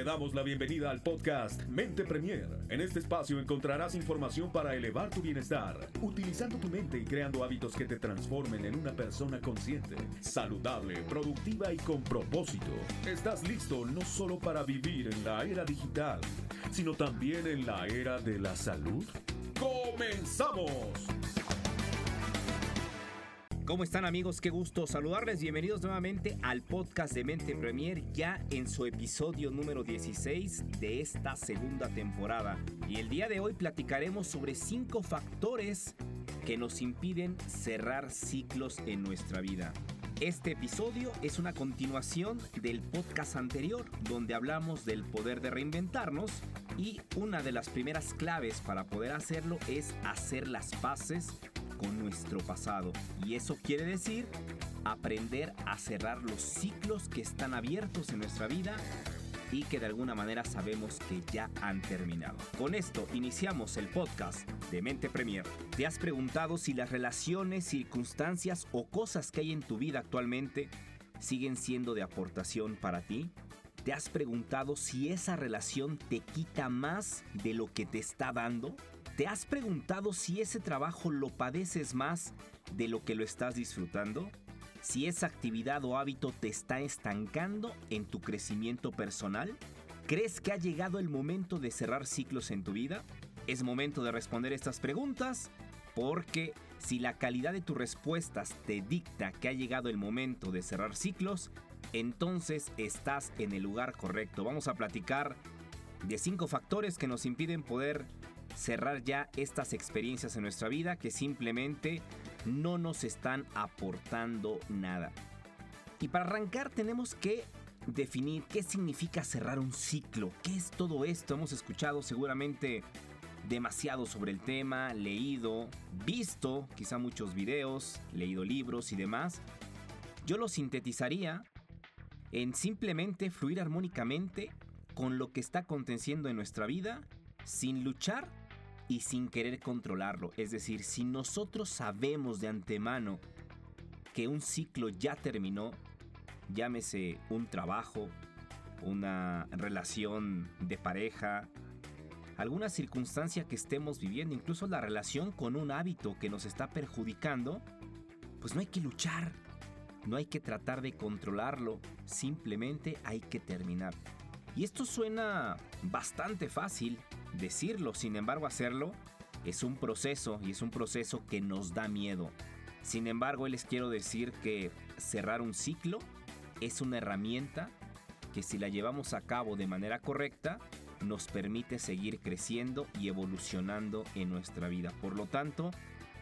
Te damos la bienvenida al podcast Mente Premier. En este espacio encontrarás información para elevar tu bienestar, utilizando tu mente y creando hábitos que te transformen en una persona consciente, saludable, productiva y con propósito. ¿Estás listo no solo para vivir en la era digital, sino también en la era de la salud? ¡Comenzamos! ¿Cómo están amigos? Qué gusto saludarles. Bienvenidos nuevamente al podcast de Mente Premier, ya en su episodio número 16 de esta segunda temporada. Y el día de hoy platicaremos sobre 5 factores que nos impiden cerrar ciclos en nuestra vida. Este episodio es una continuación del podcast anterior, donde hablamos del poder de reinventarnos y una de las primeras claves para poder hacerlo es hacer las paces con nuestro pasado. Y eso quiere decir aprender a cerrar los ciclos que están abiertos en nuestra vida y que de alguna manera sabemos que ya han terminado. Con esto iniciamos el podcast de Mente Premier. ¿Te has preguntado si las relaciones, circunstancias o cosas que hay en tu vida actualmente siguen siendo de aportación para ti? ¿Te has preguntado si esa relación te quita más de lo que te está dando? ¿Te has preguntado si ese trabajo lo padeces más de lo que lo estás disfrutando? Si esa actividad o hábito te está estancando en tu crecimiento personal? ¿Crees que ha llegado el momento de cerrar ciclos en tu vida? Es momento de responder estas preguntas porque si la calidad de tus respuestas te dicta que ha llegado el momento de cerrar ciclos, entonces estás en el lugar correcto. Vamos a platicar de cinco factores que nos impiden poder cerrar ya estas experiencias en nuestra vida que simplemente no nos están aportando nada. Y para arrancar tenemos que definir qué significa cerrar un ciclo, qué es todo esto. Hemos escuchado seguramente demasiado sobre el tema, leído, visto quizá muchos videos, leído libros y demás. Yo lo sintetizaría en simplemente fluir armónicamente con lo que está aconteciendo en nuestra vida sin luchar y sin querer controlarlo. Es decir, si nosotros sabemos de antemano que un ciclo ya terminó, llámese un trabajo, una relación de pareja, alguna circunstancia que estemos viviendo, incluso la relación con un hábito que nos está perjudicando, pues no hay que luchar, no hay que tratar de controlarlo, simplemente hay que terminar. Y esto suena bastante fácil, decirlo, sin embargo hacerlo es un proceso y es un proceso que nos da miedo. Sin embargo, les quiero decir que cerrar un ciclo es una herramienta que si la llevamos a cabo de manera correcta, nos permite seguir creciendo y evolucionando en nuestra vida. Por lo tanto,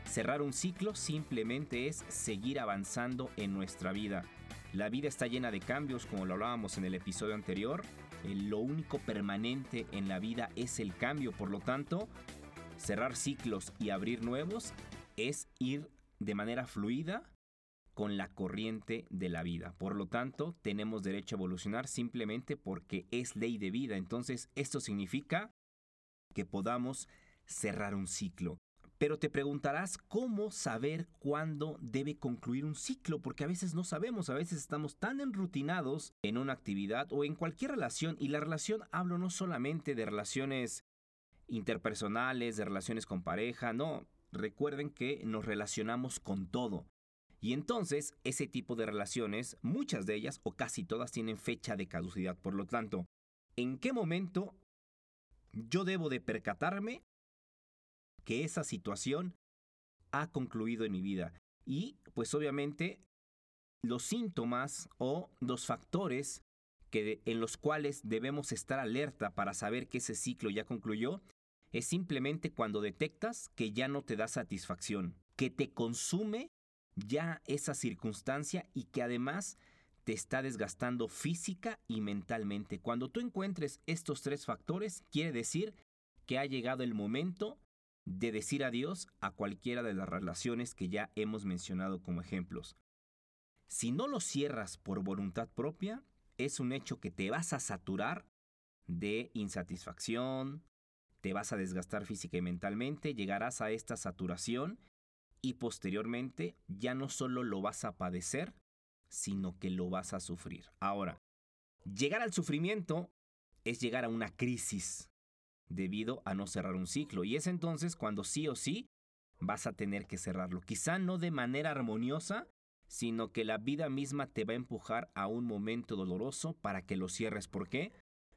cerrar un ciclo simplemente es seguir avanzando en nuestra vida. La vida está llena de cambios, como lo hablábamos en el episodio anterior, eh, lo único permanente en la vida es el cambio, por lo tanto, cerrar ciclos y abrir nuevos es ir de manera fluida con la corriente de la vida. Por lo tanto, tenemos derecho a evolucionar simplemente porque es ley de vida. Entonces, esto significa que podamos cerrar un ciclo. Pero te preguntarás cómo saber cuándo debe concluir un ciclo, porque a veces no sabemos, a veces estamos tan enrutinados en una actividad o en cualquier relación, y la relación hablo no solamente de relaciones interpersonales, de relaciones con pareja, no, recuerden que nos relacionamos con todo. Y entonces ese tipo de relaciones, muchas de ellas o casi todas tienen fecha de caducidad, por lo tanto, ¿en qué momento yo debo de percatarme que esa situación ha concluido en mi vida. Y pues obviamente los síntomas o los factores que en los cuales debemos estar alerta para saber que ese ciclo ya concluyó es simplemente cuando detectas que ya no te da satisfacción, que te consume ya esa circunstancia y que además te está desgastando física y mentalmente. Cuando tú encuentres estos tres factores, quiere decir que ha llegado el momento de decir adiós a cualquiera de las relaciones que ya hemos mencionado como ejemplos. Si no lo cierras por voluntad propia, es un hecho que te vas a saturar de insatisfacción, te vas a desgastar física y mentalmente, llegarás a esta saturación y posteriormente ya no solo lo vas a padecer, sino que lo vas a sufrir. Ahora, llegar al sufrimiento es llegar a una crisis debido a no cerrar un ciclo. Y es entonces cuando sí o sí vas a tener que cerrarlo. Quizá no de manera armoniosa, sino que la vida misma te va a empujar a un momento doloroso para que lo cierres. ¿Por qué?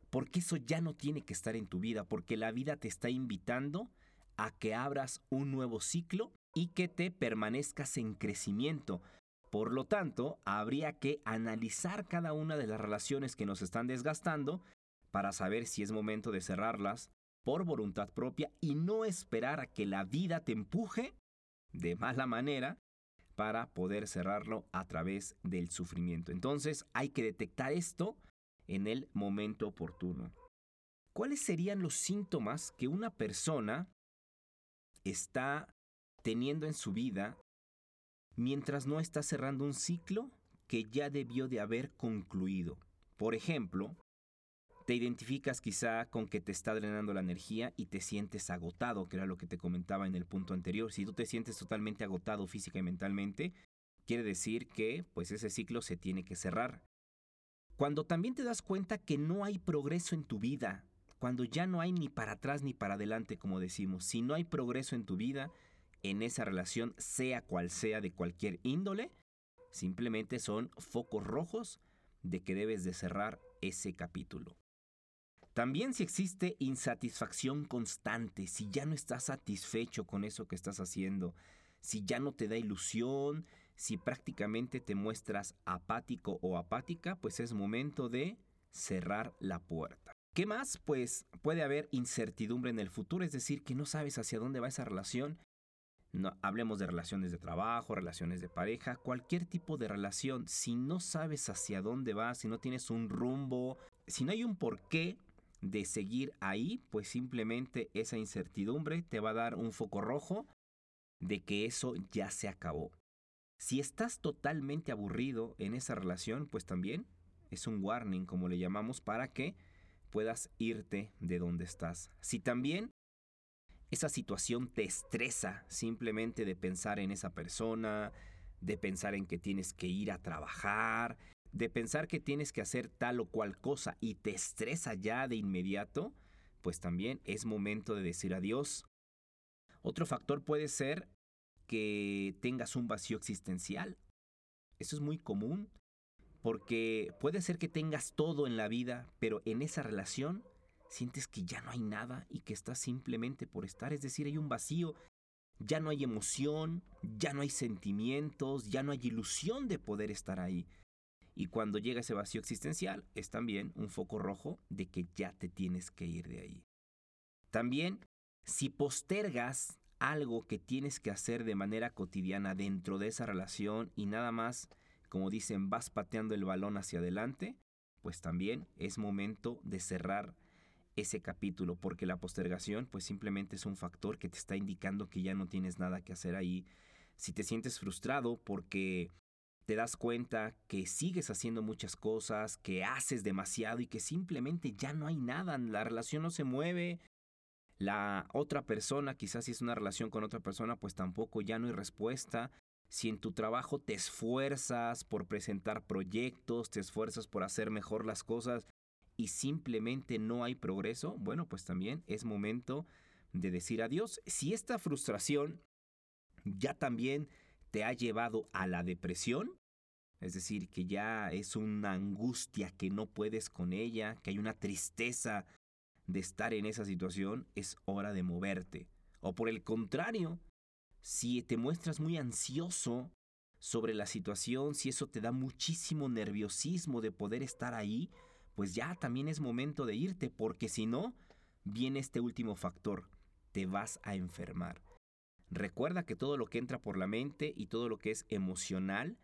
Porque eso ya no tiene que estar en tu vida, porque la vida te está invitando a que abras un nuevo ciclo y que te permanezcas en crecimiento. Por lo tanto, habría que analizar cada una de las relaciones que nos están desgastando para saber si es momento de cerrarlas por voluntad propia y no esperar a que la vida te empuje de mala manera para poder cerrarlo a través del sufrimiento. Entonces hay que detectar esto en el momento oportuno. ¿Cuáles serían los síntomas que una persona está teniendo en su vida mientras no está cerrando un ciclo que ya debió de haber concluido? Por ejemplo, te identificas quizá con que te está drenando la energía y te sientes agotado, que era lo que te comentaba en el punto anterior. Si tú te sientes totalmente agotado física y mentalmente, quiere decir que pues ese ciclo se tiene que cerrar. Cuando también te das cuenta que no hay progreso en tu vida, cuando ya no hay ni para atrás ni para adelante, como decimos, si no hay progreso en tu vida, en esa relación, sea cual sea de cualquier índole, simplemente son focos rojos de que debes de cerrar ese capítulo. También si existe insatisfacción constante, si ya no estás satisfecho con eso que estás haciendo, si ya no te da ilusión, si prácticamente te muestras apático o apática, pues es momento de cerrar la puerta. ¿Qué más? Pues puede haber incertidumbre en el futuro, es decir, que no sabes hacia dónde va esa relación. No, hablemos de relaciones de trabajo, relaciones de pareja, cualquier tipo de relación. Si no sabes hacia dónde vas, si no tienes un rumbo, si no hay un porqué, de seguir ahí, pues simplemente esa incertidumbre te va a dar un foco rojo de que eso ya se acabó. Si estás totalmente aburrido en esa relación, pues también es un warning, como le llamamos, para que puedas irte de donde estás. Si también esa situación te estresa simplemente de pensar en esa persona, de pensar en que tienes que ir a trabajar, de pensar que tienes que hacer tal o cual cosa y te estresa ya de inmediato, pues también es momento de decir adiós. Otro factor puede ser que tengas un vacío existencial. Eso es muy común porque puede ser que tengas todo en la vida, pero en esa relación sientes que ya no hay nada y que estás simplemente por estar, es decir, hay un vacío, ya no hay emoción, ya no hay sentimientos, ya no hay ilusión de poder estar ahí. Y cuando llega ese vacío existencial, es también un foco rojo de que ya te tienes que ir de ahí. También, si postergas algo que tienes que hacer de manera cotidiana dentro de esa relación y nada más, como dicen, vas pateando el balón hacia adelante, pues también es momento de cerrar ese capítulo, porque la postergación pues simplemente es un factor que te está indicando que ya no tienes nada que hacer ahí. Si te sientes frustrado porque te das cuenta que sigues haciendo muchas cosas, que haces demasiado y que simplemente ya no hay nada, la relación no se mueve. La otra persona, quizás si es una relación con otra persona, pues tampoco ya no hay respuesta. Si en tu trabajo te esfuerzas por presentar proyectos, te esfuerzas por hacer mejor las cosas y simplemente no hay progreso, bueno, pues también es momento de decir adiós. Si esta frustración ya también te ha llevado a la depresión, es decir, que ya es una angustia que no puedes con ella, que hay una tristeza de estar en esa situación, es hora de moverte. O por el contrario, si te muestras muy ansioso sobre la situación, si eso te da muchísimo nerviosismo de poder estar ahí, pues ya también es momento de irte, porque si no, viene este último factor, te vas a enfermar. Recuerda que todo lo que entra por la mente y todo lo que es emocional,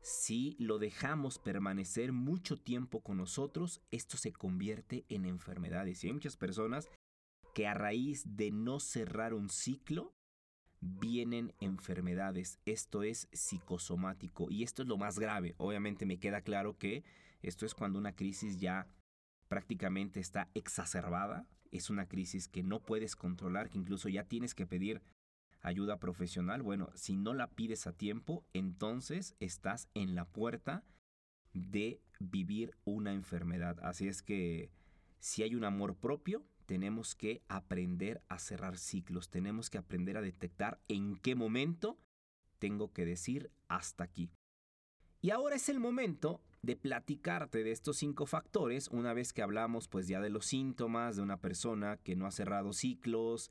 si lo dejamos permanecer mucho tiempo con nosotros, esto se convierte en enfermedades. Y hay muchas personas que a raíz de no cerrar un ciclo, vienen enfermedades. Esto es psicosomático y esto es lo más grave. Obviamente me queda claro que esto es cuando una crisis ya prácticamente está exacerbada. Es una crisis que no puedes controlar, que incluso ya tienes que pedir ayuda profesional, bueno, si no la pides a tiempo, entonces estás en la puerta de vivir una enfermedad. Así es que si hay un amor propio, tenemos que aprender a cerrar ciclos, tenemos que aprender a detectar en qué momento tengo que decir hasta aquí. Y ahora es el momento de platicarte de estos cinco factores una vez que hablamos pues ya de los síntomas de una persona que no ha cerrado ciclos,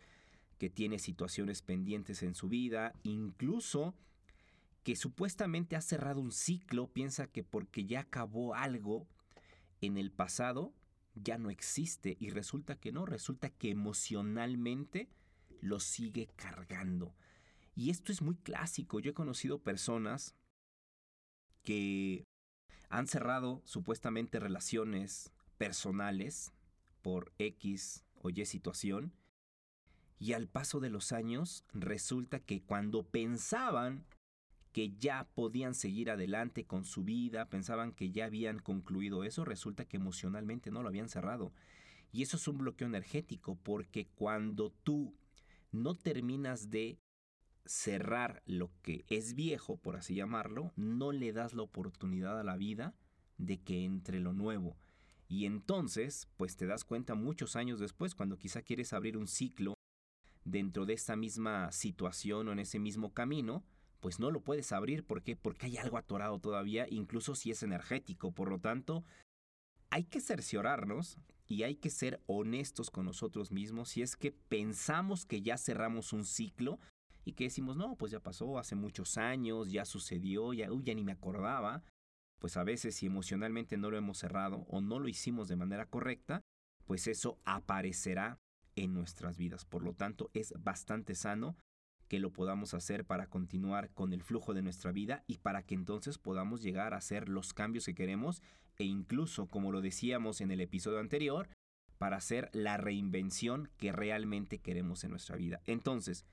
que tiene situaciones pendientes en su vida, incluso que supuestamente ha cerrado un ciclo, piensa que porque ya acabó algo en el pasado, ya no existe y resulta que no, resulta que emocionalmente lo sigue cargando. Y esto es muy clásico, yo he conocido personas que han cerrado supuestamente relaciones personales por X o Y situación y al paso de los años resulta que cuando pensaban que ya podían seguir adelante con su vida, pensaban que ya habían concluido eso, resulta que emocionalmente no lo habían cerrado. Y eso es un bloqueo energético porque cuando tú no terminas de cerrar lo que es viejo, por así llamarlo, no le das la oportunidad a la vida de que entre lo nuevo. Y entonces, pues te das cuenta muchos años después, cuando quizá quieres abrir un ciclo dentro de esta misma situación o en ese mismo camino, pues no lo puedes abrir. ¿Por qué? Porque hay algo atorado todavía, incluso si es energético. Por lo tanto, hay que cerciorarnos y hay que ser honestos con nosotros mismos si es que pensamos que ya cerramos un ciclo y que decimos, no, pues ya pasó hace muchos años, ya sucedió, ya, ya ni me acordaba. Pues a veces si emocionalmente no lo hemos cerrado o no lo hicimos de manera correcta, pues eso aparecerá en nuestras vidas. Por lo tanto, es bastante sano que lo podamos hacer para continuar con el flujo de nuestra vida y para que entonces podamos llegar a hacer los cambios que queremos e incluso, como lo decíamos en el episodio anterior, para hacer la reinvención que realmente queremos en nuestra vida. Entonces,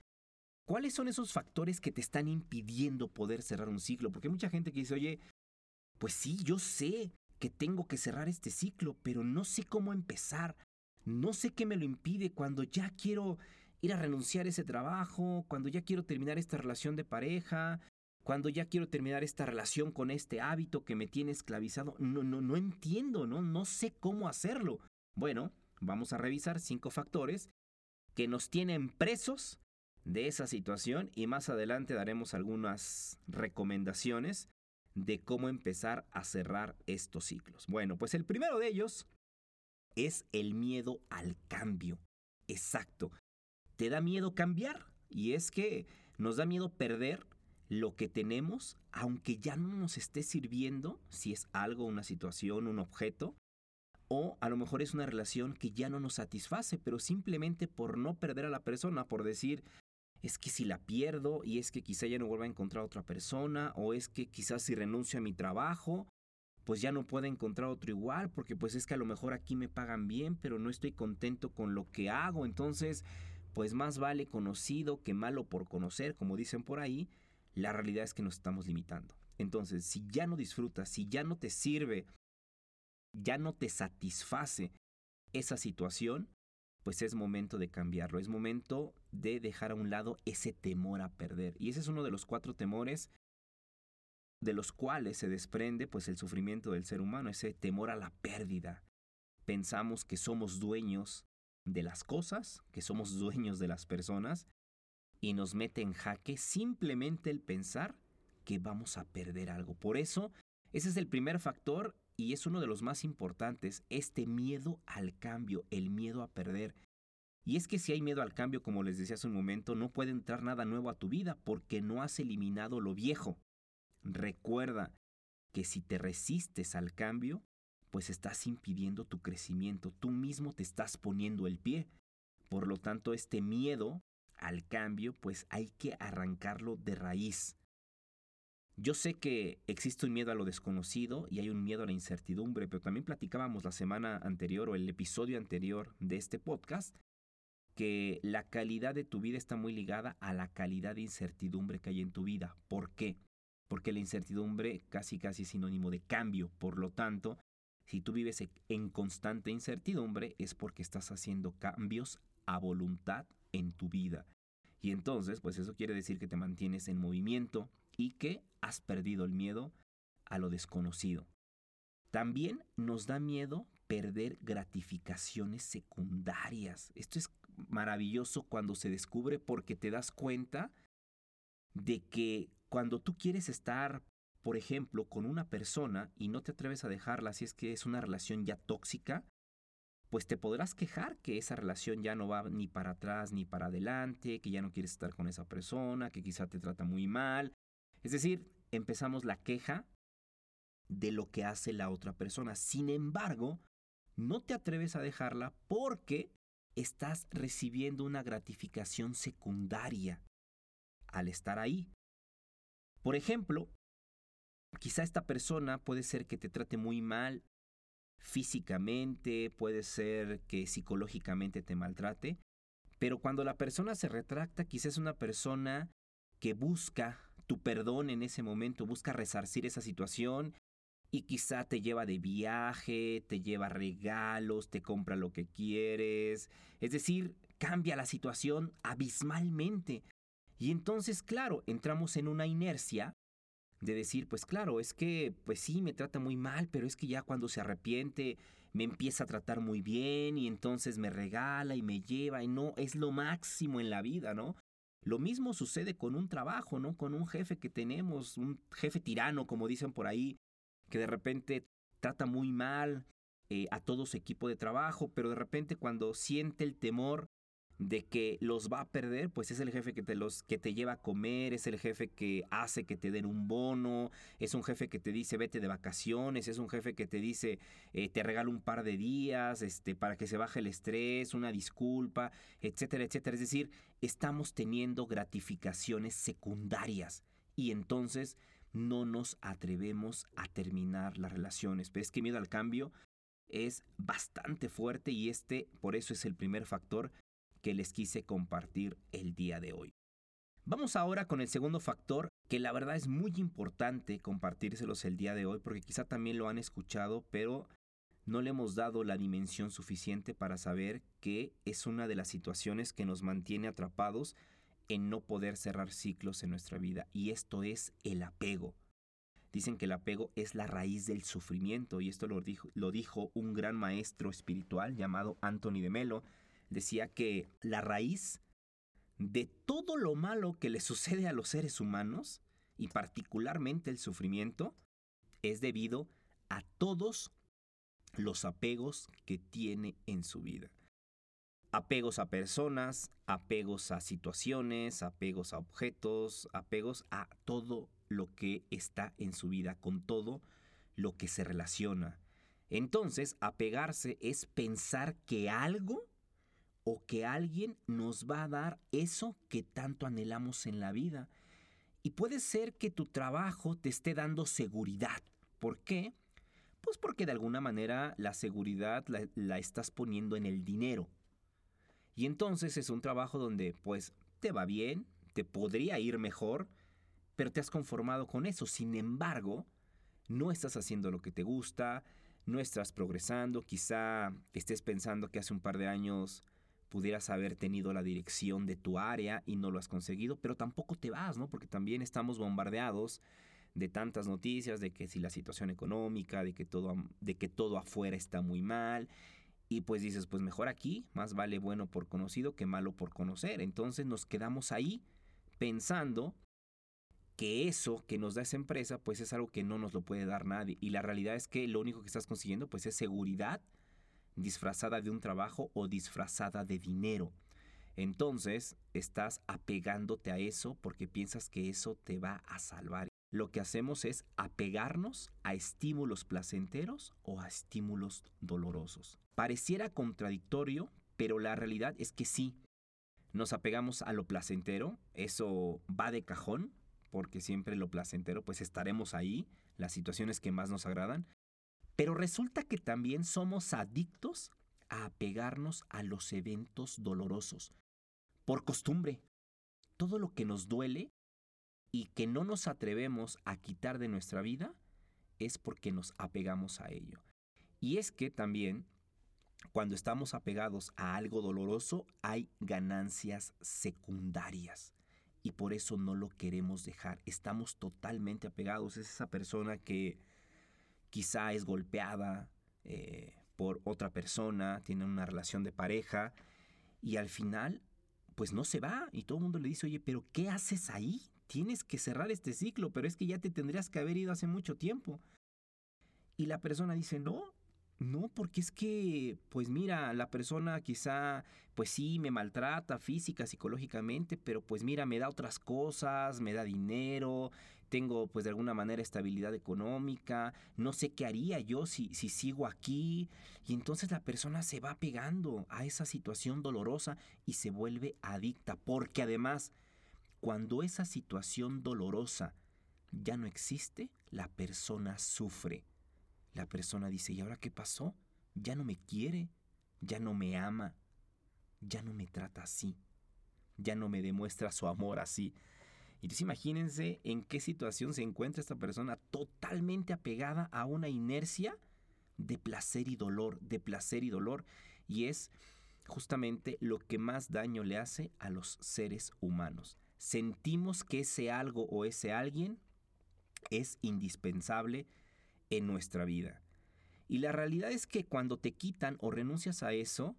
¿cuáles son esos factores que te están impidiendo poder cerrar un ciclo? Porque hay mucha gente que dice, oye, pues sí, yo sé que tengo que cerrar este ciclo, pero no sé cómo empezar. No sé qué me lo impide cuando ya quiero ir a renunciar a ese trabajo, cuando ya quiero terminar esta relación de pareja, cuando ya quiero terminar esta relación con este hábito que me tiene esclavizado. No, no, no entiendo, ¿no? No sé cómo hacerlo. Bueno, vamos a revisar cinco factores que nos tienen presos de esa situación y más adelante daremos algunas recomendaciones de cómo empezar a cerrar estos ciclos. Bueno, pues el primero de ellos es el miedo al cambio. Exacto. ¿Te da miedo cambiar? Y es que nos da miedo perder lo que tenemos, aunque ya no nos esté sirviendo, si es algo, una situación, un objeto, o a lo mejor es una relación que ya no nos satisface, pero simplemente por no perder a la persona, por decir, es que si la pierdo y es que quizá ya no vuelva a encontrar a otra persona, o es que quizás si renuncio a mi trabajo, pues ya no puedo encontrar otro igual, porque pues es que a lo mejor aquí me pagan bien, pero no estoy contento con lo que hago, entonces pues más vale conocido que malo por conocer, como dicen por ahí, la realidad es que nos estamos limitando. Entonces, si ya no disfrutas, si ya no te sirve, ya no te satisface esa situación, pues es momento de cambiarlo, es momento de dejar a un lado ese temor a perder. Y ese es uno de los cuatro temores de los cuales se desprende pues el sufrimiento del ser humano, ese temor a la pérdida. Pensamos que somos dueños de las cosas, que somos dueños de las personas, y nos mete en jaque simplemente el pensar que vamos a perder algo. Por eso, ese es el primer factor y es uno de los más importantes, este miedo al cambio, el miedo a perder. Y es que si hay miedo al cambio, como les decía hace un momento, no puede entrar nada nuevo a tu vida porque no has eliminado lo viejo. Recuerda que si te resistes al cambio, pues estás impidiendo tu crecimiento, tú mismo te estás poniendo el pie. Por lo tanto, este miedo al cambio, pues hay que arrancarlo de raíz. Yo sé que existe un miedo a lo desconocido y hay un miedo a la incertidumbre, pero también platicábamos la semana anterior o el episodio anterior de este podcast que la calidad de tu vida está muy ligada a la calidad de incertidumbre que hay en tu vida. ¿Por qué? Porque la incertidumbre casi casi es sinónimo de cambio. Por lo tanto, si tú vives en constante incertidumbre es porque estás haciendo cambios a voluntad en tu vida. Y entonces, pues eso quiere decir que te mantienes en movimiento y que has perdido el miedo a lo desconocido. También nos da miedo perder gratificaciones secundarias. Esto es maravilloso cuando se descubre porque te das cuenta de que cuando tú quieres estar, por ejemplo, con una persona y no te atreves a dejarla si es que es una relación ya tóxica, pues te podrás quejar que esa relación ya no va ni para atrás ni para adelante, que ya no quieres estar con esa persona, que quizá te trata muy mal. Es decir, empezamos la queja de lo que hace la otra persona. Sin embargo, no te atreves a dejarla porque estás recibiendo una gratificación secundaria al estar ahí. Por ejemplo, quizá esta persona puede ser que te trate muy mal físicamente, puede ser que psicológicamente te maltrate, pero cuando la persona se retracta, quizá es una persona que busca tu perdón en ese momento, busca resarcir esa situación y quizá te lleva de viaje, te lleva regalos, te compra lo que quieres, es decir, cambia la situación abismalmente. Y entonces, claro, entramos en una inercia de decir, pues claro, es que, pues sí, me trata muy mal, pero es que ya cuando se arrepiente me empieza a tratar muy bien y entonces me regala y me lleva y no, es lo máximo en la vida, ¿no? Lo mismo sucede con un trabajo, ¿no? Con un jefe que tenemos, un jefe tirano, como dicen por ahí, que de repente trata muy mal eh, a todo su equipo de trabajo, pero de repente cuando siente el temor de que los va a perder, pues es el jefe que te los que te lleva a comer, es el jefe que hace que te den un bono, es un jefe que te dice vete de vacaciones, es un jefe que te dice eh, te regalo un par de días, este, para que se baje el estrés, una disculpa, etcétera, etcétera. Es decir, estamos teniendo gratificaciones secundarias y entonces no nos atrevemos a terminar las relaciones. Pero es que miedo al cambio es bastante fuerte y este por eso es el primer factor que les quise compartir el día de hoy. Vamos ahora con el segundo factor, que la verdad es muy importante compartírselos el día de hoy, porque quizá también lo han escuchado, pero no le hemos dado la dimensión suficiente para saber que es una de las situaciones que nos mantiene atrapados en no poder cerrar ciclos en nuestra vida, y esto es el apego. Dicen que el apego es la raíz del sufrimiento, y esto lo dijo, lo dijo un gran maestro espiritual llamado Anthony de Melo, decía que la raíz de todo lo malo que le sucede a los seres humanos, y particularmente el sufrimiento, es debido a todos los apegos que tiene en su vida. Apegos a personas, apegos a situaciones, apegos a objetos, apegos a todo lo que está en su vida, con todo lo que se relaciona. Entonces, apegarse es pensar que algo o que alguien nos va a dar eso que tanto anhelamos en la vida. Y puede ser que tu trabajo te esté dando seguridad. ¿Por qué? Pues porque de alguna manera la seguridad la, estás poniendo en el dinero. Y entonces es un trabajo donde pues te va bien, te podría ir mejor, pero te has conformado con eso. Sin embargo, no estás haciendo lo que te gusta, no estás progresando, quizá estés pensando que hace un par de años pudieras haber tenido la dirección de tu área y no lo has conseguido, pero tampoco te vas, ¿no? Porque también estamos bombardeados de tantas noticias de que si la situación económica, de que todo, de que todo afuera está muy mal. Y pues dices, pues mejor aquí, más vale bueno por conocido que malo por conocer. Entonces nos quedamos ahí pensando que eso que nos da esa empresa, pues es algo que no nos lo puede dar nadie. Y la realidad es que lo único que estás consiguiendo, pues es seguridad disfrazada de un trabajo o disfrazada de dinero. Entonces estás apegándote a eso porque piensas que eso te va a salvar. Lo que hacemos es apegarnos a estímulos placenteros o a estímulos dolorosos. Pareciera contradictorio, pero la realidad es que sí. Nos apegamos a lo placentero, eso va de cajón, porque siempre lo placentero, pues estaremos ahí, las situaciones que más nos agradan, pero resulta que también somos adictos a apegarnos a los eventos dolorosos. Por costumbre, todo lo que nos duele y que no nos atrevemos a quitar de nuestra vida es porque nos apegamos a ello. Y es que también, cuando estamos apegados a algo doloroso, hay ganancias secundarias. Y por eso no lo queremos dejar. Estamos totalmente apegados. Es esa persona que quizá es golpeada, eh, por otra persona, tiene una relación de pareja y al final pues no se va y todo el mundo le dice, oye, pero ¿qué haces ahí? Tienes que cerrar este ciclo, pero es que ya te tendrías que haber ido hace mucho tiempo. Y la persona dice, no, no, porque es que, pues mira, la persona quizá, pues sí, me maltrata física, psicológicamente, pero pues mira, me da otras cosas, me da dinero, tengo pues de alguna manera estabilidad económica, no sé qué haría yo si, si sigo aquí. Y entonces la persona se va pegando a esa situación dolorosa y se vuelve adicta, porque además, cuando esa situación dolorosa ya no existe, la persona sufre. La persona dice, ¿y ahora qué pasó? Ya no me quiere, ya no me ama, ya no me trata así, ya no me demuestra su amor así. Entonces imagínense en qué situación se encuentra esta persona totalmente apegada a una inercia de placer y dolor, de placer y dolor. Y es justamente lo que más daño le hace a los seres humanos. Sentimos que ese algo o ese alguien es indispensable en nuestra vida. Y la realidad es que cuando te quitan o renuncias a eso,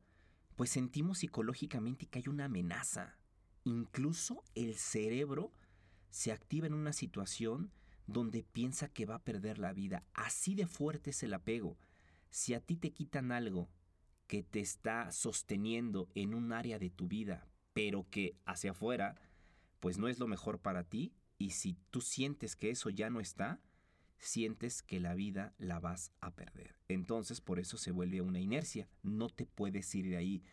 pues sentimos psicológicamente que hay una amenaza. Incluso el cerebro se activa en una situación donde piensa que va a perder la vida. Así de fuerte es el apego. Si a ti te quitan algo que te está sosteniendo en un área de tu vida, pero que hacia afuera, pues no es lo mejor para ti, y si tú sientes que eso ya no está, sientes que la vida la vas a perder. Entonces por eso se vuelve una inercia, no te puedes ir de ahí.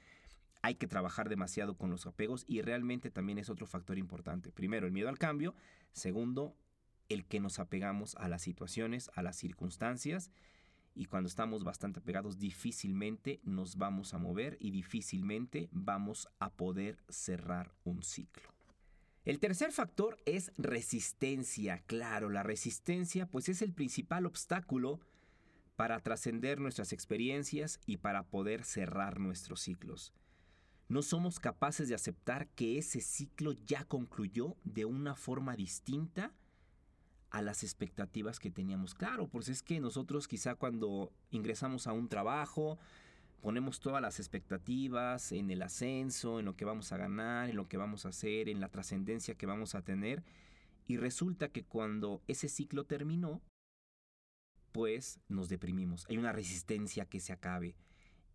Hay que trabajar demasiado con los apegos y realmente también es otro factor importante. Primero, el miedo al cambio. Segundo, el que nos apegamos a las situaciones, a las circunstancias. Y cuando estamos bastante apegados, difícilmente nos vamos a mover y difícilmente vamos a poder cerrar un ciclo. El tercer factor es resistencia. Claro, la resistencia pues es el principal obstáculo para trascender nuestras experiencias y para poder cerrar nuestros ciclos. No somos capaces de aceptar que ese ciclo ya concluyó de una forma distinta a las expectativas que teníamos. Claro, pues es que nosotros quizá cuando ingresamos a un trabajo, ponemos todas las expectativas en el ascenso, en lo que vamos a ganar, en lo que vamos a hacer, en la trascendencia que vamos a tener. Y resulta que cuando ese ciclo terminó, pues nos deprimimos. Hay una resistencia que se acabe.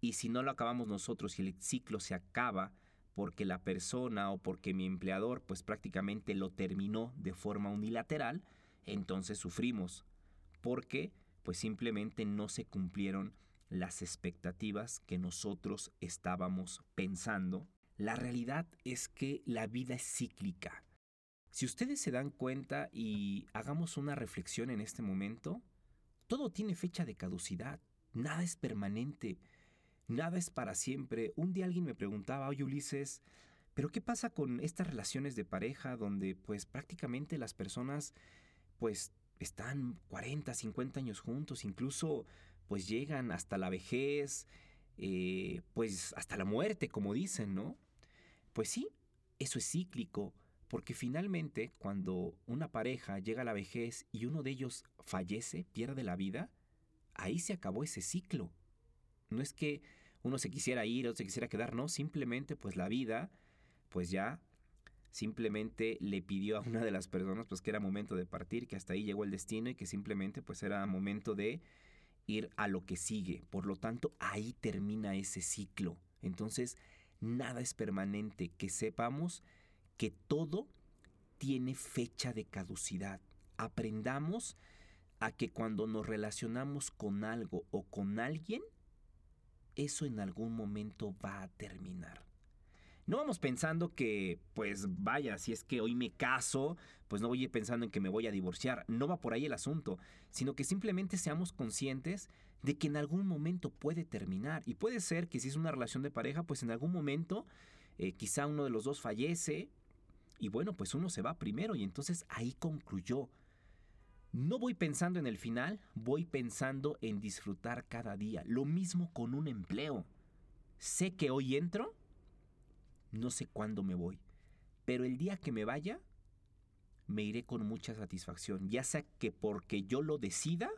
Y si no lo acabamos nosotros y el ciclo se acaba porque la persona o porque mi empleador pues prácticamente lo terminó de forma unilateral, entonces sufrimos. Porque pues simplemente no se cumplieron las expectativas que nosotros estábamos pensando. La realidad es que la vida es cíclica. Si ustedes se dan cuenta y hagamos una reflexión en este momento, todo tiene fecha de caducidad, nada es permanente, nada es para siempre. Un día alguien me preguntaba, oye Ulises, pero ¿qué pasa con estas relaciones de pareja donde pues prácticamente las personas pues están 40, 50 años juntos, incluso pues llegan hasta la vejez, eh, pues hasta la muerte, como dicen, ¿no? Pues sí, eso es cíclico, porque finalmente cuando una pareja llega a la vejez y uno de ellos fallece, pierde la vida, ahí se acabó ese ciclo. No es que uno se quisiera ir, o se quisiera quedar, no, simplemente pues la vida, pues ya simplemente le pidió a una de las personas pues que era momento de partir, que hasta ahí llegó el destino y que simplemente pues era momento de ir a lo que sigue. Por lo tanto, ahí termina ese ciclo. Entonces, nada es permanente. Que sepamos que todo tiene fecha de caducidad. Aprendamos a que cuando nos relacionamos con algo o con alguien, eso en algún momento va a terminar. No vamos pensando que, pues vaya, si es que hoy me caso, pues no voy pensando en que me voy a divorciar. No va por ahí el asunto, sino que simplemente seamos conscientes de que en algún momento puede terminar. Y puede ser que si es una relación de pareja, pues en algún momento eh, quizá uno de los dos fallece y bueno, pues uno se va primero y entonces ahí concluyó. No voy pensando en el final, voy pensando en disfrutar cada día. Lo mismo con un empleo. Sé que hoy entro no sé cuándo me voy, pero el día que me vaya, me iré con mucha satisfacción, ya sea que porque yo lo decida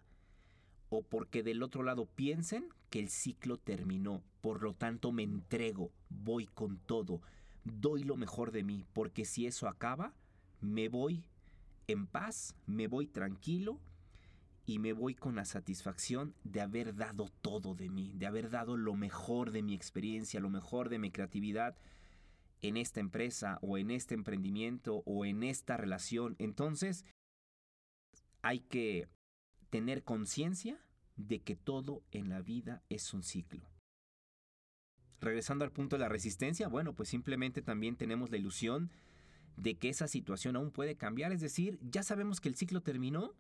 o porque del otro lado piensen que el ciclo terminó. Por lo tanto me entrego, voy con todo, doy lo mejor de mí, porque si eso acaba, me voy en paz, me voy tranquilo y me voy con la satisfacción de haber dado todo de mí, de haber dado lo mejor de mi experiencia, lo mejor de mi creatividad en esta empresa o en este emprendimiento o en esta relación. Entonces, hay que tener conciencia de que todo en la vida es un ciclo. Regresando al punto de la resistencia, bueno, pues simplemente también tenemos la ilusión de que esa situación aún puede cambiar, es decir, ya sabemos que el ciclo terminó,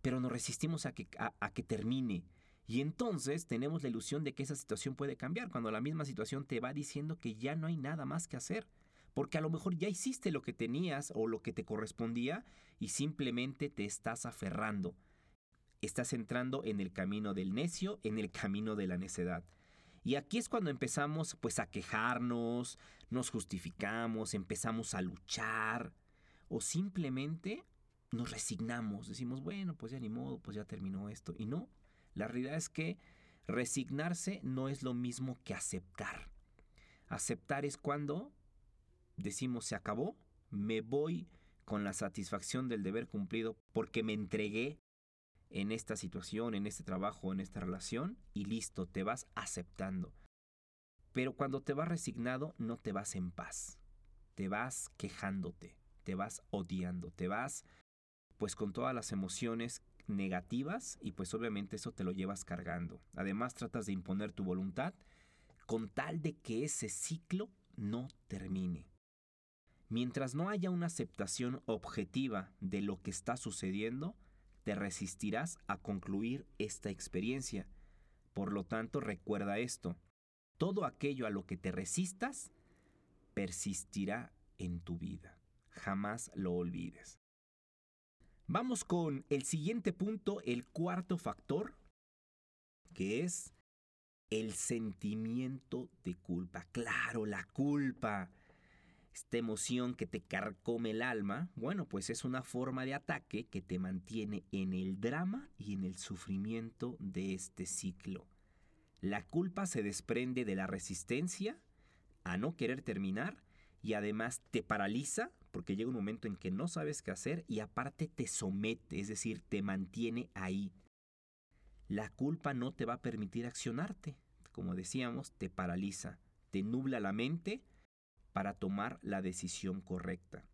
pero nos resistimos a que, a, que termine. Y entonces tenemos la ilusión de que esa situación puede cambiar, cuando la misma situación te va diciendo que ya no hay nada más que hacer, porque a lo mejor ya hiciste lo que tenías o lo que te correspondía y simplemente te estás aferrando estás entrando en el camino del necio, en el camino de la necedad. Y aquí es cuando empezamos pues a quejarnos, nos justificamos, empezamos a luchar o simplemente nos resignamos, decimos, bueno, pues ya ni modo, pues ya terminó esto. Y no, la realidad es que resignarse no es lo mismo que aceptar. Aceptar es cuando decimos se acabó, me voy con la satisfacción del deber cumplido porque me entregué en esta situación, en este trabajo, en esta relación y listo, te vas aceptando. Pero cuando te vas resignado, no te vas en paz. Te vas quejándote, te vas odiando, te vas pues con todas las emociones negativas y pues obviamente eso te lo llevas cargando. Además tratas de imponer tu voluntad con tal de que ese ciclo no termine. Mientras no haya una aceptación objetiva de lo que está sucediendo, te resistirás a concluir esta experiencia. Por lo tanto, recuerda esto. Todo aquello a lo que te resistas persistirá en tu vida. Jamás lo olvides. Vamos con el siguiente punto, el cuarto factor, que es el sentimiento de culpa. Claro, la culpa esta emoción que te carcome el alma, bueno, pues es una forma de ataque que te mantiene en el drama y en el sufrimiento de este ciclo. La culpa se desprende de la resistencia a no querer terminar y además te paraliza porque llega un momento en que no sabes qué hacer y aparte te somete, es decir, te mantiene ahí. La culpa no te va a permitir accionarte, como decíamos, te paraliza, te nubla la mente para tomar la decisión correcta.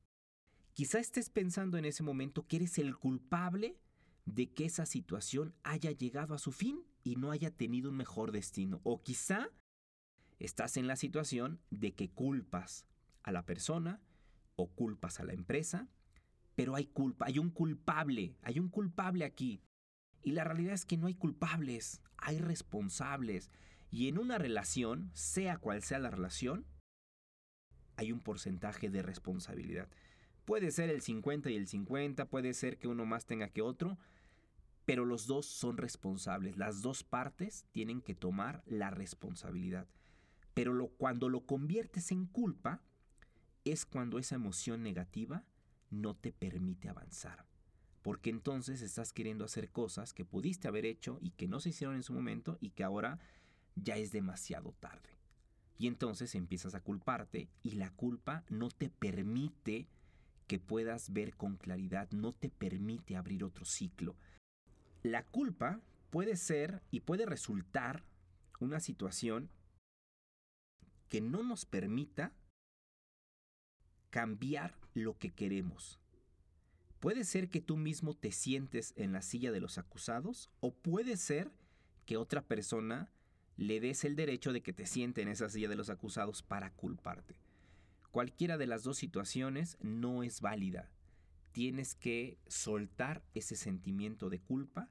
Quizá estés pensando en ese momento que eres el culpable de que esa situación haya llegado a su fin y no haya tenido un mejor destino. O quizá estás en la situación de que culpas a la persona o culpas a la empresa, pero hay culpa, hay un culpable, hay un culpable aquí. Y la realidad es que no hay culpables, hay responsables. Y en una relación, sea cual sea la relación, hay un porcentaje de responsabilidad. Puede ser el 50 y el 50, puede ser que uno más tenga que otro, pero los dos son responsables. Las dos partes tienen que tomar la responsabilidad. Pero cuando lo conviertes en culpa, es cuando esa emoción negativa no te permite avanzar. Porque entonces estás queriendo hacer cosas que pudiste haber hecho y que no se hicieron en su momento y que ahora ya es demasiado tarde. Y entonces empiezas a culparte y la culpa no te permite que puedas ver con claridad, no te permite abrir otro ciclo. La culpa puede ser y puede resultar una situación que no nos permita cambiar lo que queremos. Puede ser que tú mismo te sientes en la silla de los acusados o puede ser que otra persona le des el derecho de que te siente en esa silla de los acusados para culparte. Cualquiera de las dos situaciones no es válida. Tienes que soltar ese sentimiento de culpa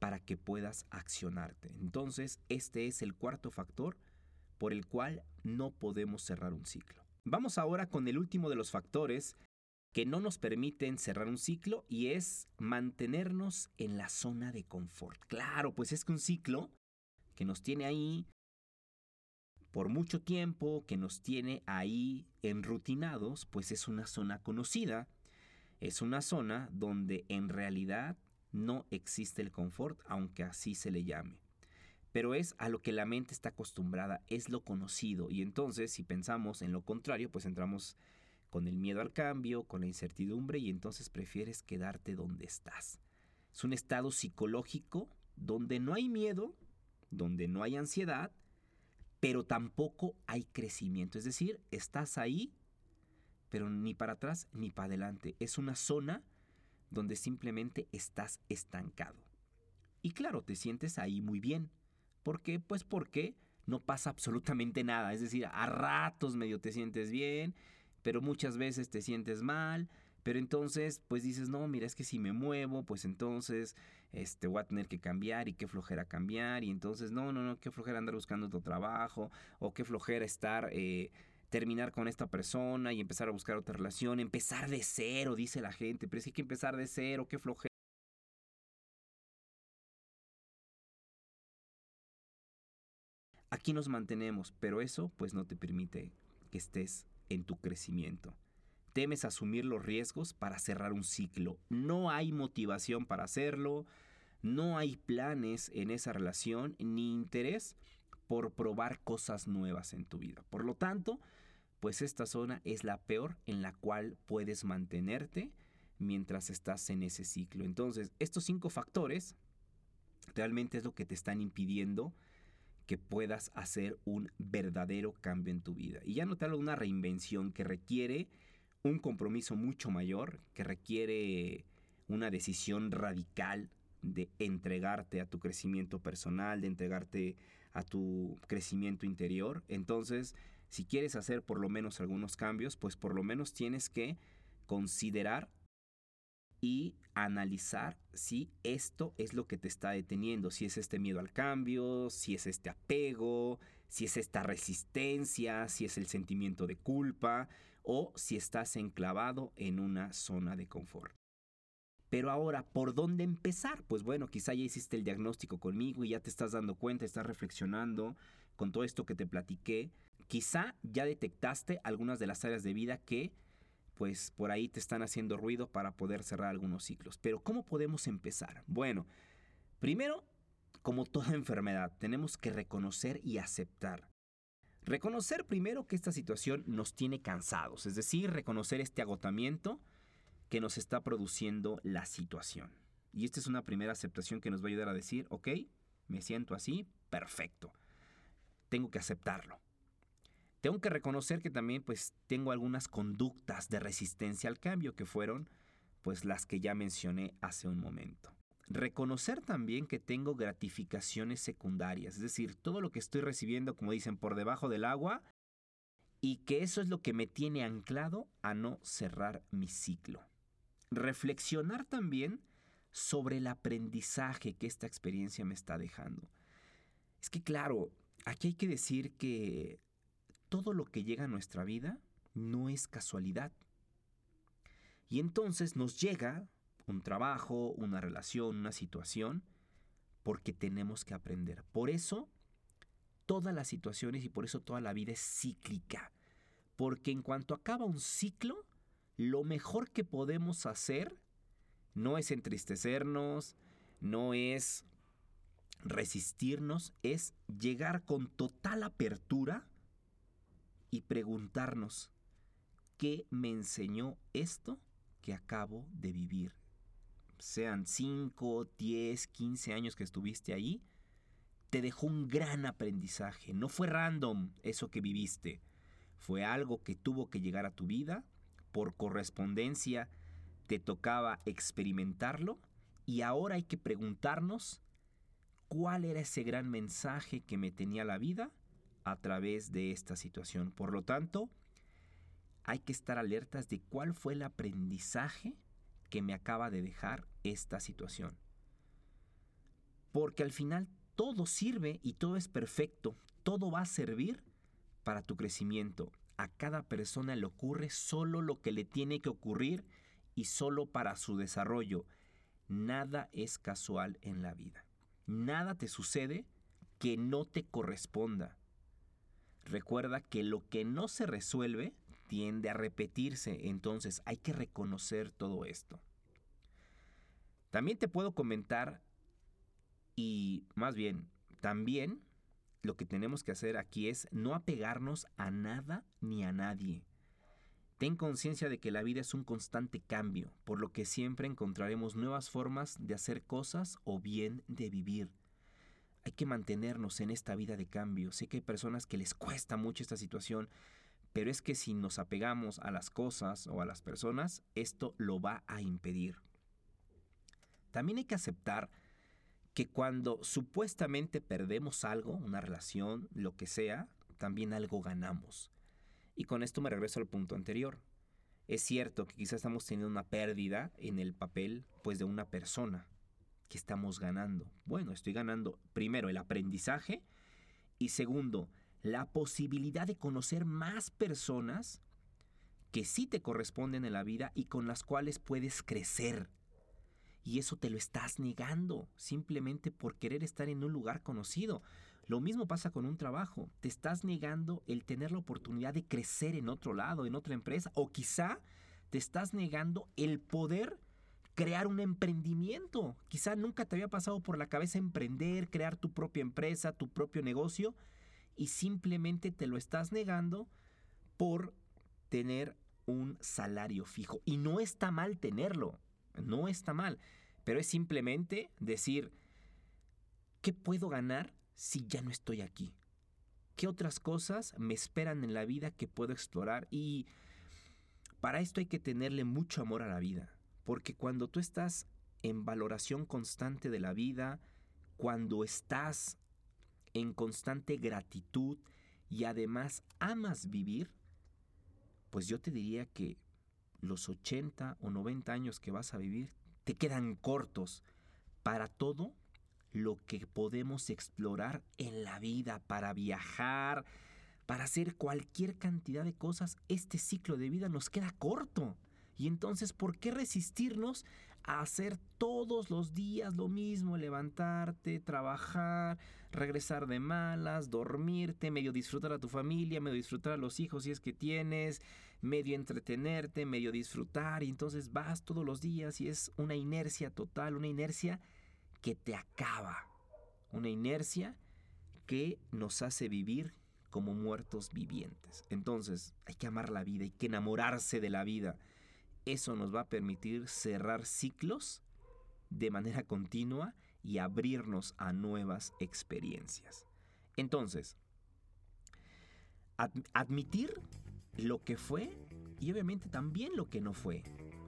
para que puedas accionarte. Entonces, este es el cuarto factor por el cual no podemos cerrar un ciclo. Vamos ahora con el último de los factores que no nos permiten cerrar un ciclo y es mantenernos en la zona de confort. Claro, pues es que un ciclo que nos tiene ahí por mucho tiempo, que nos tiene ahí enrutinados, pues es una zona conocida, es una zona donde en realidad no existe el confort, aunque así se le llame. Pero es a lo que la mente está acostumbrada, es lo conocido. Y entonces, si pensamos en lo contrario, pues entramos con el miedo al cambio, con la incertidumbre, y entonces prefieres quedarte donde estás. Es un estado psicológico donde no hay miedo, donde no hay ansiedad, pero tampoco hay crecimiento. Es decir, estás ahí, pero ni para atrás ni para adelante. Es una zona donde simplemente estás estancado. Y claro, te sientes ahí muy bien. ¿Por qué? Pues porque no pasa absolutamente nada. Es decir, a ratos medio te sientes bien, pero muchas veces te sientes mal. Pero entonces, pues dices, no, mira, es que si me muevo, pues entonces este, voy a tener que cambiar y qué flojera cambiar. Y entonces, no, no, no, qué flojera andar buscando otro trabajo o qué flojera estar, eh, terminar con esta persona y empezar a buscar otra relación, empezar de cero, dice la gente, pero es hay que empezar de cero, qué flojera. Aquí nos mantenemos, pero eso pues no te permite que estés en tu crecimiento. Temes asumir los riesgos para cerrar un ciclo. No hay motivación para hacerlo, no hay planes en esa relación ni interés por probar cosas nuevas en tu vida. Por lo tanto, pues esta zona es la peor en la cual puedes mantenerte mientras estás en ese ciclo. Entonces, estos cinco factores realmente es lo que te están impidiendo que puedas hacer un verdadero cambio en tu vida. Y ya no te hablo de una reinvención que requiere un compromiso mucho mayor, que requiere una decisión radical de entregarte a tu crecimiento personal, de entregarte a tu crecimiento interior. Entonces, si quieres hacer por lo menos algunos cambios, pues por lo menos tienes que considerar y analizar si esto es lo que te está deteniendo, si es este miedo al cambio, si es este apego, si es esta resistencia, si es el sentimiento de culpa o si estás enclavado en una zona de confort. Pero ahora, ¿por dónde empezar? Pues bueno, quizá ya hiciste el diagnóstico conmigo y ya te estás dando cuenta, estás reflexionando con todo esto que te platiqué. Quizá ya detectaste algunas de las áreas de vida que pues por ahí te están haciendo ruido para poder cerrar algunos ciclos. Pero ¿cómo podemos empezar? Bueno, primero, como toda enfermedad, tenemos que reconocer y aceptar. Reconocer primero que esta situación nos tiene cansados, es decir, reconocer este agotamiento que nos está produciendo la situación. Y esta es una primera aceptación que nos va a ayudar a decir, ok, me siento así, perfecto. Tengo que aceptarlo. Tengo que reconocer que también pues tengo algunas conductas de resistencia al cambio que fueron pues las que ya mencioné hace un momento. Reconocer también que tengo gratificaciones secundarias, es decir, todo lo que estoy recibiendo, como dicen, por debajo del agua, y que eso es lo que me tiene anclado a no cerrar mi ciclo. Reflexionar también sobre el aprendizaje que esta experiencia me está dejando. Es que claro, aquí hay que decir que todo lo que llega a nuestra vida no es casualidad. Y entonces nos llega un trabajo, una relación, una situación, porque tenemos que aprender. Por eso, todas las situaciones y por eso toda la vida es cíclica. Porque en cuanto acaba un ciclo, lo mejor que podemos hacer no es entristecernos, no es resistirnos, es llegar con total apertura y preguntarnos, ¿qué me enseñó esto que acabo de vivir? Sean 5, 10, 15 años que estuviste ahí, te dejó un gran aprendizaje. No fue random eso que viviste. Fue algo que tuvo que llegar a tu vida. Por correspondencia te tocaba experimentarlo. Y ahora hay que preguntarnos cuál era ese gran mensaje que me tenía la vida a través de esta situación. Por lo tanto, hay que estar alertas de cuál fue el aprendizaje que me acaba de dejar esta situación. Porque al final todo sirve y todo es perfecto, todo va a servir para tu crecimiento. A cada persona le ocurre solo lo que le tiene que ocurrir y solo para su desarrollo. Nada es casual en la vida. Nada te sucede que no te corresponda. Recuerda que lo que no se resuelve tiende a repetirse, entonces hay que reconocer todo esto. También te puedo comentar y más bien, también lo que tenemos que hacer aquí es no apegarnos a nada ni a nadie. Ten conciencia de que la vida es un constante cambio, por lo que siempre encontraremos nuevas formas de hacer cosas o bien de vivir. Hay que mantenernos en esta vida de cambio. Sé que hay personas que les cuesta mucho esta situación, pero es que si nos apegamos a las cosas o a las personas, esto lo va a impedir. También hay que aceptar que cuando supuestamente perdemos algo, una relación, lo que sea, también algo ganamos. Y con esto me regreso al punto anterior. Es cierto que quizás estamos teniendo una pérdida en el papel pues de una persona que estamos ganando. Bueno, estoy ganando primero el aprendizaje y segundo, la posibilidad de conocer más personas que sí te corresponden en la vida y con las cuales puedes crecer. Y eso te lo estás negando simplemente por querer estar en un lugar conocido. Lo mismo pasa con un trabajo. Te estás negando el tener la oportunidad de crecer en otro lado, en otra empresa. O quizá te estás negando el poder crear un emprendimiento. Quizá nunca te había pasado por la cabeza emprender, crear tu propia empresa, tu propio negocio. Y simplemente te lo estás negando por tener un salario fijo. Y no está mal tenerlo. No está mal. Pero es simplemente decir, ¿qué puedo ganar si ya no estoy aquí? ¿Qué otras cosas me esperan en la vida que puedo explorar? Y para esto hay que tenerle mucho amor a la vida, porque cuando tú estás en valoración constante de la vida, cuando estás en constante gratitud y además amas vivir, pues yo te diría que los 80 o 90 años que vas a vivir te quedan cortos para todo lo que podemos explorar en la vida, para viajar, para hacer cualquier cantidad de cosas. Este ciclo de vida nos queda corto. Y entonces, ¿por qué resistirnos hacer todos los días lo mismo? Levantarte, trabajar, regresar de malas, dormirte, medio disfrutar a tu familia, medio disfrutar a los hijos si es que tienes, medio entretenerte, medio disfrutar. Y entonces vas todos los días y es una inercia total, una inercia que te acaba. Una inercia que nos hace vivir como muertos vivientes. Entonces hay que amar la vida, hay que enamorarse de la vida. Eso nos va a permitir cerrar ciclos de manera continua y abrirnos a nuevas experiencias. Entonces, admitir lo que fue y obviamente también lo que no fue.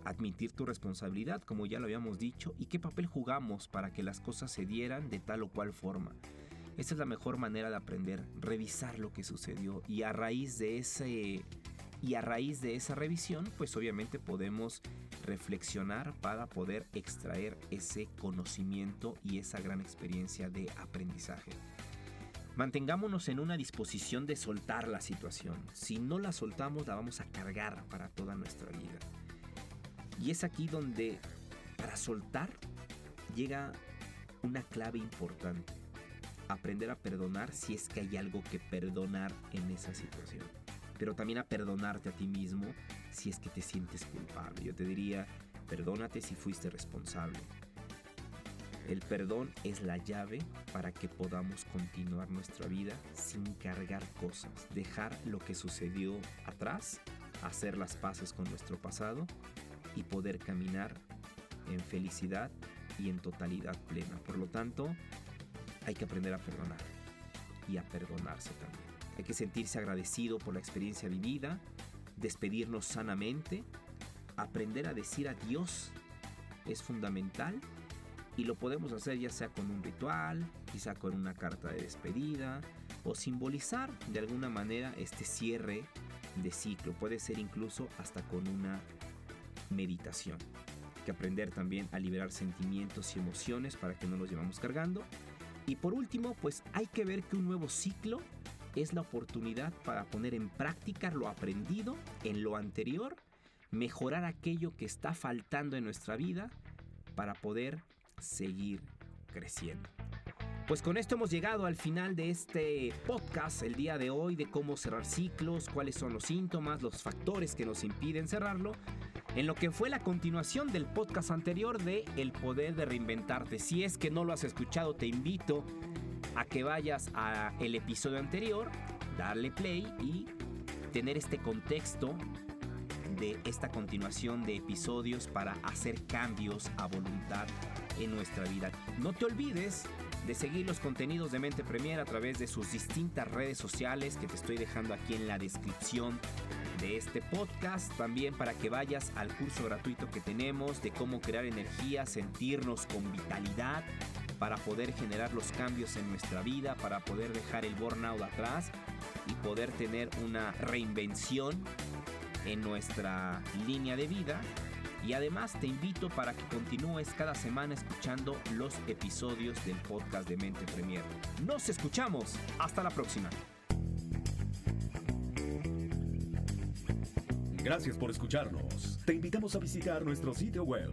Admitir tu responsabilidad, como ya lo habíamos dicho, y qué papel jugamos para que las cosas se dieran de tal o cual forma. Esa es la mejor manera de aprender, revisar lo que sucedió y a raíz de ese y a raíz de esa revisión, pues obviamente podemos reflexionar para poder extraer ese conocimiento y esa gran experiencia de aprendizaje. Mantengámonos en una disposición de soltar la situación. Si no la soltamos, la vamos a cargar para toda nuestra vida. Y es aquí donde, para soltar, llega una clave importante. Aprender a perdonar si es que hay algo que perdonar en esa situación pero también a perdonarte a ti mismo si es que te sientes culpable. Yo te diría, perdónate si fuiste responsable. El perdón es la llave para que podamos continuar nuestra vida sin cargar cosas, dejar lo que sucedió atrás, hacer las paces con nuestro pasado y poder caminar en felicidad y en totalidad plena. Por lo tanto, hay que aprender a perdonar y a perdonarse también. Hay que sentirse agradecido por la experiencia vivida, despedirnos sanamente, aprender a decir adiós es fundamental y lo podemos hacer ya sea con un ritual, quizá con una carta de despedida o simbolizar de alguna manera este cierre de ciclo. Puede ser incluso hasta con una meditación. Hay que aprender también a liberar sentimientos y emociones para que no los llevamos cargando. Y por último, pues hay que ver que un nuevo ciclo es la oportunidad para poner en práctica lo aprendido en lo anterior, mejorar aquello que está faltando en nuestra vida para poder seguir creciendo. Pues con esto hemos llegado al final de este podcast el día de hoy de cómo cerrar ciclos, cuáles son los síntomas, los factores que nos impiden cerrarlo. en lo que fue la continuación del podcast anterior de El Poder de Reinventarte. Si es que no lo has escuchado, te invito a que vayas al episodio anterior, darle play y tener este contexto de esta continuación de episodios para hacer cambios a voluntad en nuestra vida. No te olvides de seguir los contenidos de Mente Premier a través de sus distintas redes sociales que te estoy dejando aquí en la descripción de este podcast, también para que vayas al curso gratuito que tenemos de cómo crear energía, sentirnos con vitalidad, para poder generar los cambios en nuestra vida, para poder dejar el burnout atrás y poder tener una reinvención en nuestra línea de vida. Y además te invito para que continúes cada semana escuchando los episodios del podcast de Mente Premier. Nos escuchamos. Hasta la próxima. Gracias por escucharnos. Te invitamos a visitar nuestro sitio web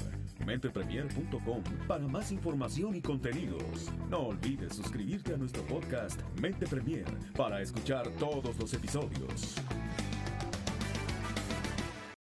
mentepremier.com para más información y contenidos. No olvides suscribirte a nuestro podcast Mente Premier para escuchar todos los episodios.